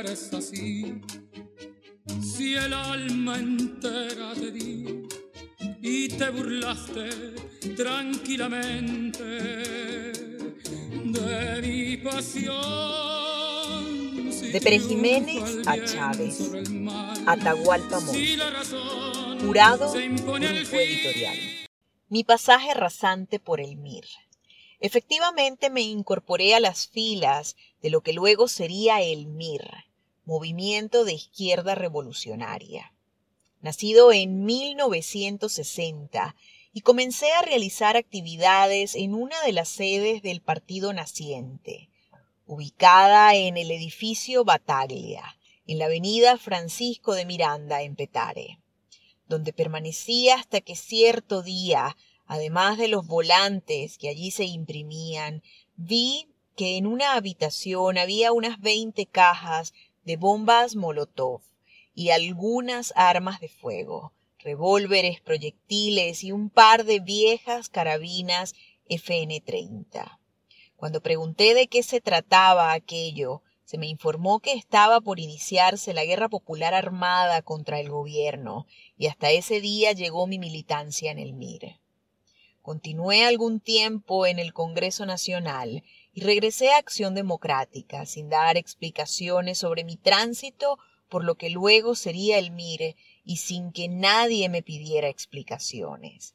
eres así. Si el alma entera te di y te burlaste tranquilamente de mi pasión. De Pérez Jiménez a Chávez, Atahualpa Monte, jurado, grupo editorial. Mi pasaje rasante por el MIR. Efectivamente me incorporé a las filas de lo que luego sería el MIR, Movimiento de Izquierda Revolucionaria. Nacido en 1960 y comencé a realizar actividades en una de las sedes del partido naciente, ubicada en el edificio Bataglia, en la avenida Francisco de Miranda, en Petare, donde permanecí hasta que cierto día además de los volantes que allí se imprimían, vi que en una habitación había unas veinte cajas de bombas Molotov y algunas armas de fuego, revólveres, proyectiles y un par de viejas carabinas FN-30. Cuando pregunté de qué se trataba aquello, se me informó que estaba por iniciarse la guerra popular armada contra el gobierno, y hasta ese día llegó mi militancia en el MIR. Continué algún tiempo en el Congreso Nacional y regresé a Acción Democrática sin dar explicaciones sobre mi tránsito por lo que luego sería el MIRE y sin que nadie me pidiera explicaciones.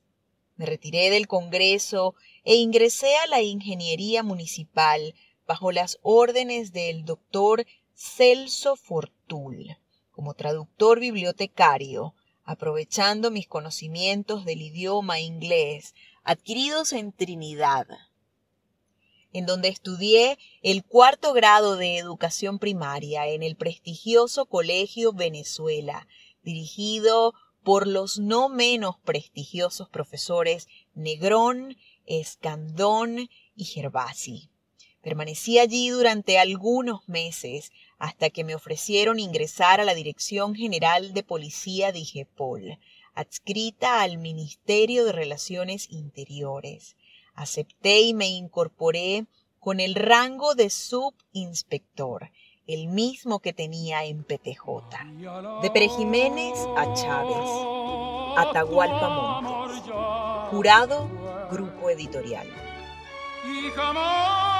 Me retiré del Congreso e ingresé a la Ingeniería Municipal bajo las órdenes del doctor Celso Fortul como traductor bibliotecario, aprovechando mis conocimientos del idioma inglés adquiridos en Trinidad, en donde estudié el cuarto grado de educación primaria en el prestigioso Colegio Venezuela, dirigido por los no menos prestigiosos profesores Negrón, Escandón y Gervasi. Permanecí allí durante algunos meses hasta que me ofrecieron ingresar a la Dirección General de Policía de Igepol, adscrita al Ministerio de Relaciones Interiores. Acepté y me incorporé con el rango de subinspector, el mismo que tenía en PTJ. De Pere Jiménez a Chávez, Atahualpa Montes. Jurado, Grupo Editorial. Y jamás